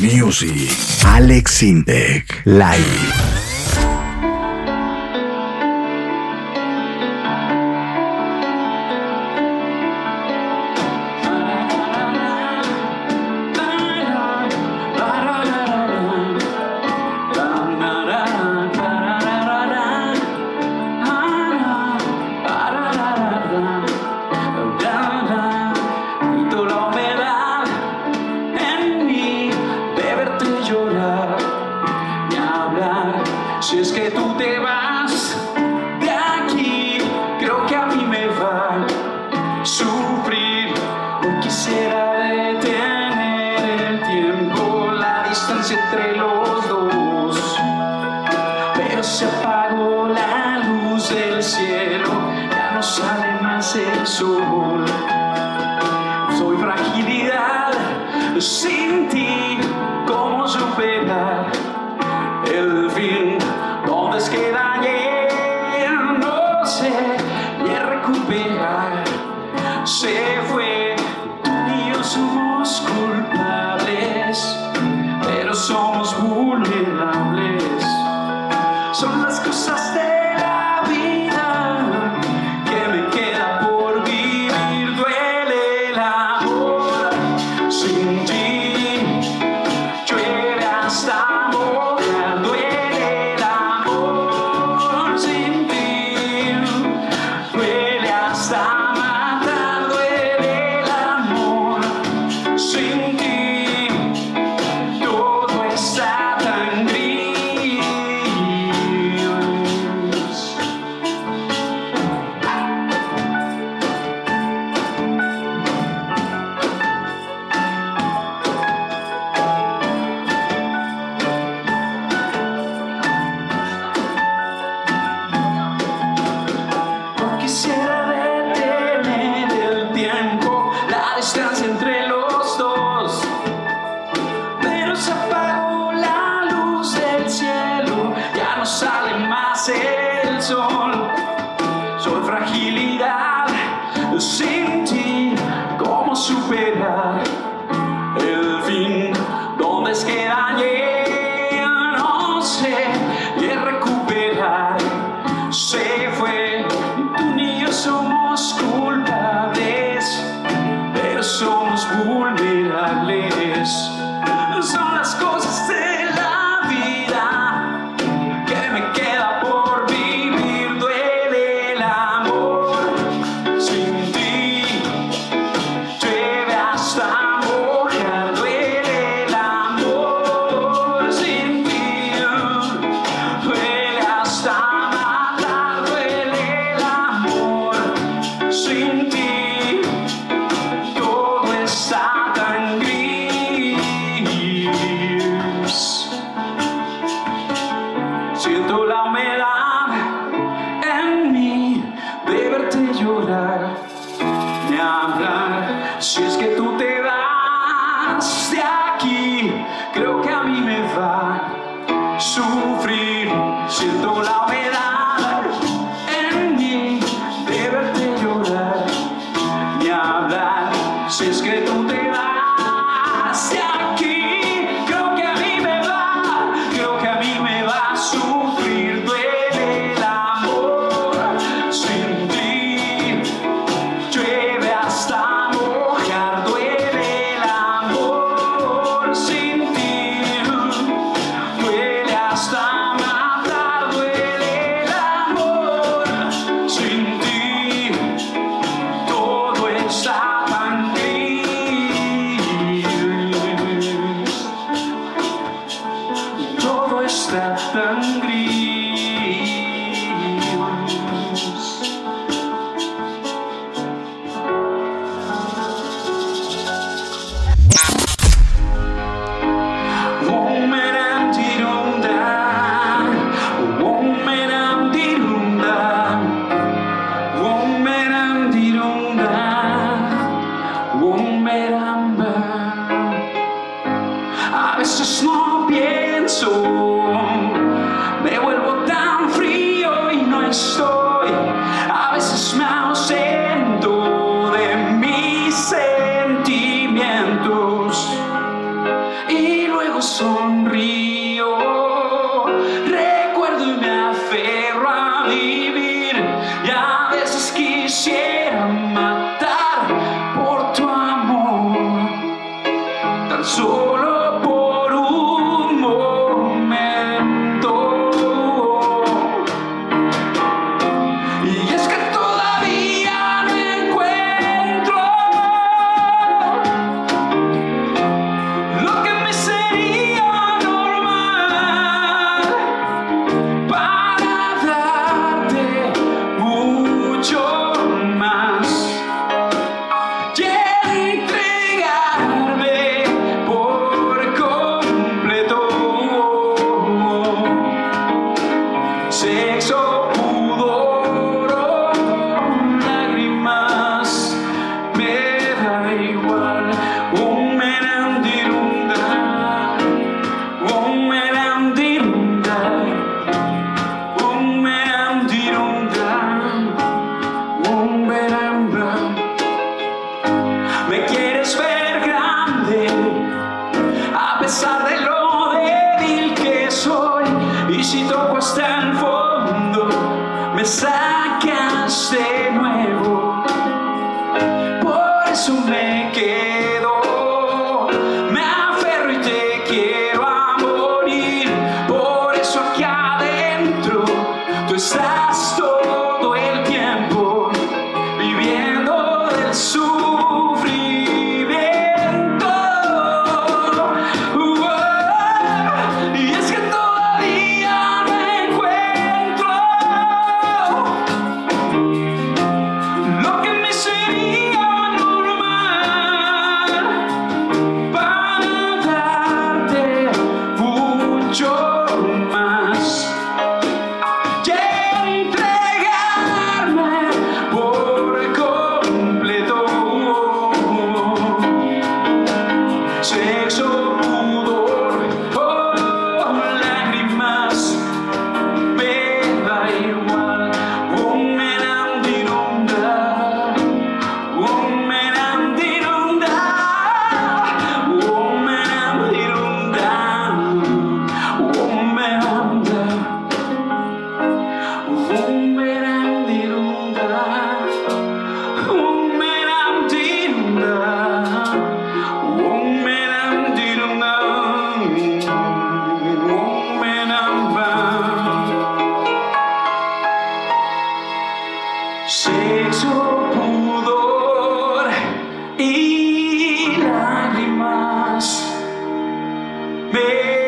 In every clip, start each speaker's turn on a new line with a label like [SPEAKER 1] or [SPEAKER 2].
[SPEAKER 1] Music. Alex Intec.
[SPEAKER 2] Live.
[SPEAKER 3] es que tú te vas de aquí, creo que a mí me va a sufrir. No quisiera detener el tiempo, la distancia entre los dos, pero se apagó la luz del cielo, ya no sale más el sol. Soy fragilidad sin ti. nothing creo que a mí me va a sufrir. Siendo la so made.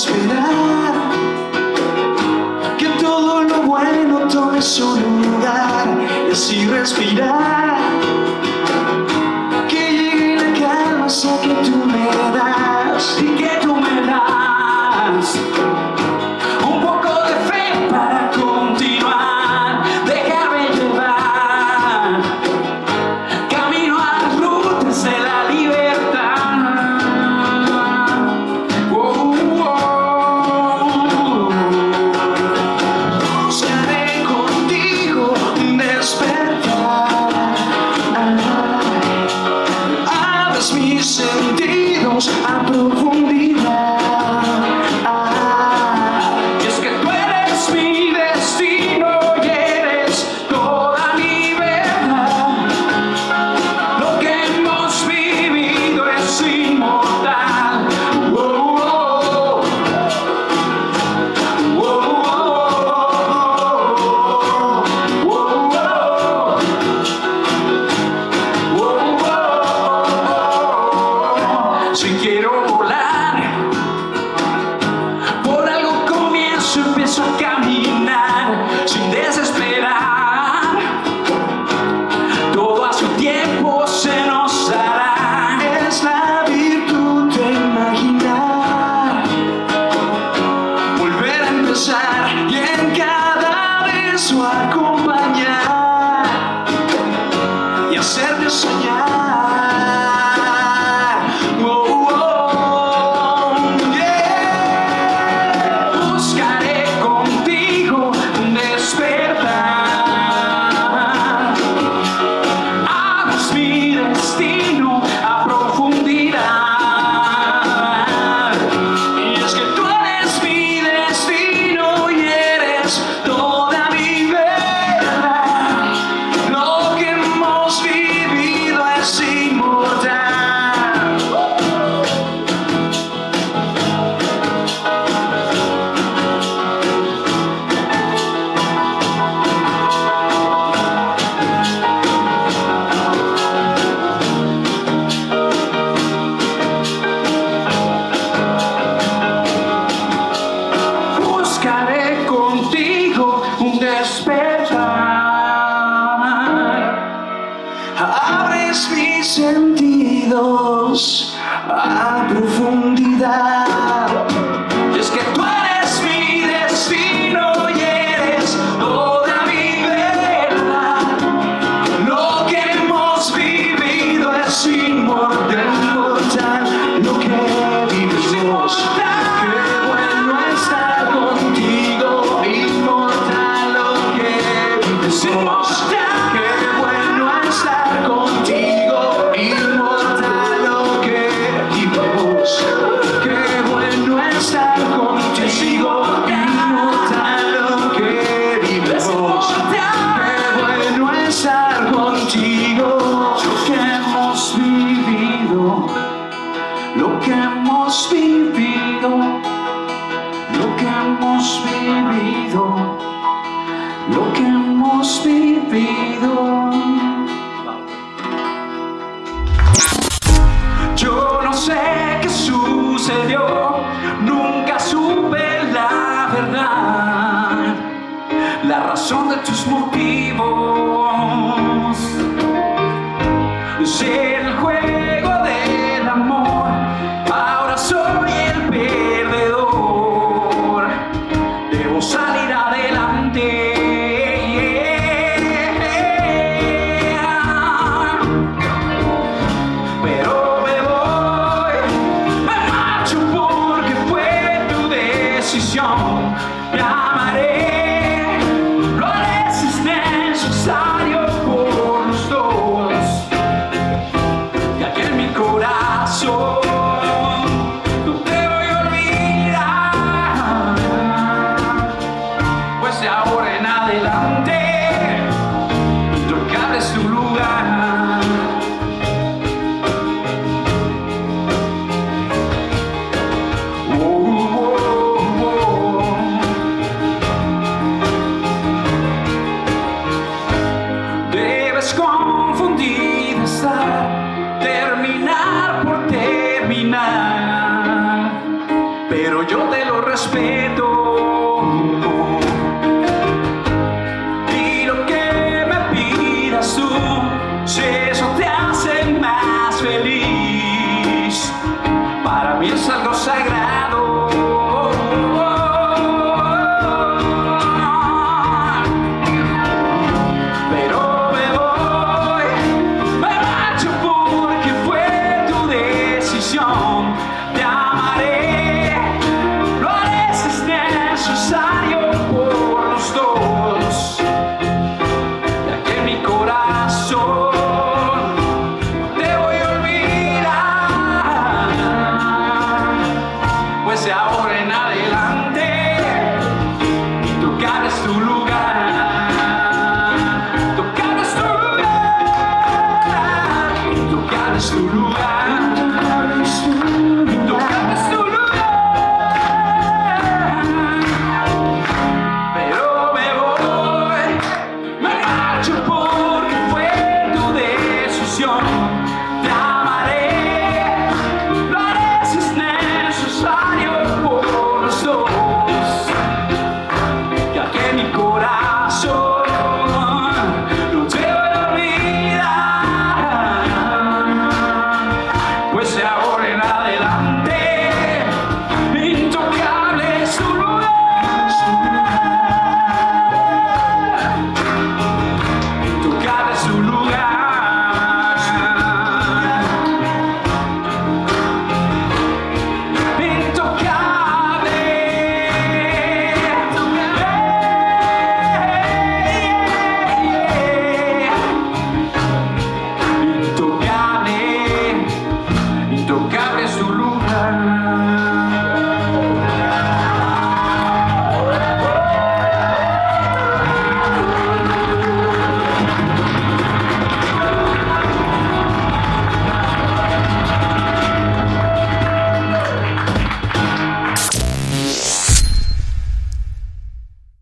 [SPEAKER 1] spin
[SPEAKER 3] son de tus motivos.